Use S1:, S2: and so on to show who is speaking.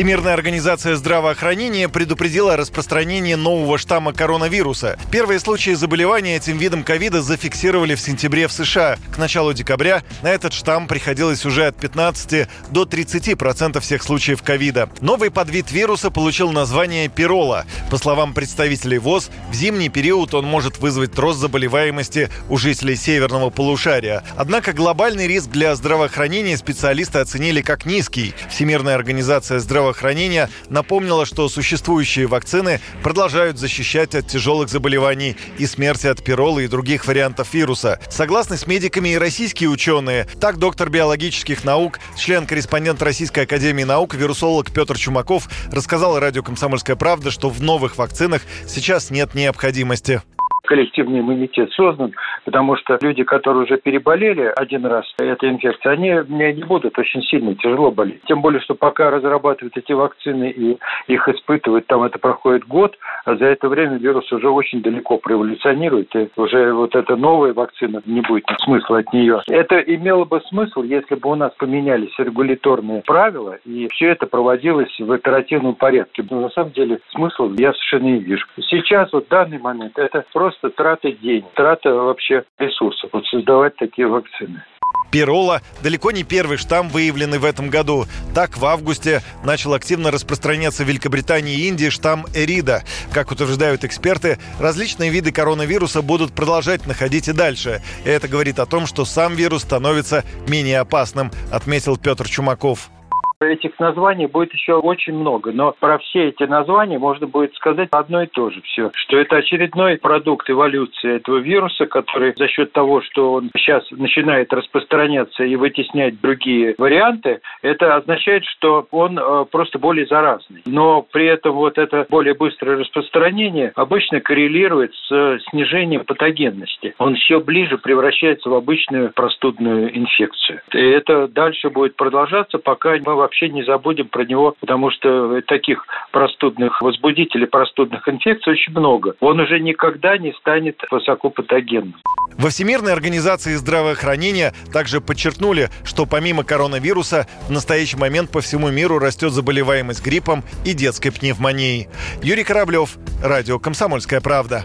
S1: Всемирная организация здравоохранения предупредила о распространении нового штамма коронавируса. Первые случаи заболевания этим видом ковида зафиксировали в сентябре в США. К началу декабря на этот штамм приходилось уже от 15 до 30 процентов всех случаев ковида. Новый подвид вируса получил название пирола. По словам представителей ВОЗ, в зимний период он может вызвать рост заболеваемости у жителей северного полушария. Однако глобальный риск для здравоохранения специалисты оценили как низкий. Всемирная организация здравоохранения здравоохранения напомнила, что существующие вакцины продолжают защищать от тяжелых заболеваний и смерти от пирола и других вариантов вируса. Согласны с медиками и российские ученые. Так доктор биологических наук, член-корреспондент Российской академии наук, вирусолог Петр Чумаков рассказал радио «Комсомольская правда», что в новых вакцинах сейчас нет необходимости
S2: коллективный иммунитет создан, потому что люди, которые уже переболели один раз этой инфекцией, они не будут очень сильно тяжело болеть. Тем более, что пока разрабатывают эти вакцины и их испытывают, там это проходит год, а за это время вирус уже очень далеко проэволюционирует, и уже вот эта новая вакцина не будет смысла от нее. Это имело бы смысл, если бы у нас поменялись регуляторные правила, и все это проводилось в оперативном порядке. Но на самом деле смысла я совершенно не вижу. Сейчас, вот в данный момент, это просто трата денег, трата вообще ресурсов, вот создавать такие вакцины.
S1: Пирола – далеко не первый штамм, выявленный в этом году. Так, в августе начал активно распространяться в Великобритании и Индии штамм Эрида. Как утверждают эксперты, различные виды коронавируса будут продолжать находить и дальше. И это говорит о том, что сам вирус становится менее опасным, отметил Петр Чумаков.
S2: Этих названий будет еще очень много, но про все эти названия можно будет сказать одно и то же все, что это очередной продукт эволюции этого вируса, который за счет того, что он сейчас начинает распространяться и вытеснять другие варианты, это означает, что он э, просто более заразный. Но при этом вот это более быстрое распространение обычно коррелирует с снижением патогенности. Он все ближе превращается в обычную простудную инфекцию. И это дальше будет продолжаться, пока мы во вообще не забудем про него, потому что таких простудных возбудителей простудных инфекций очень много. Он уже никогда не станет высокопатогенным.
S1: Во Всемирной организации здравоохранения также подчеркнули, что помимо коронавируса в настоящий момент по всему миру растет заболеваемость гриппом и детской пневмонией. Юрий Кораблев, Радио «Комсомольская правда».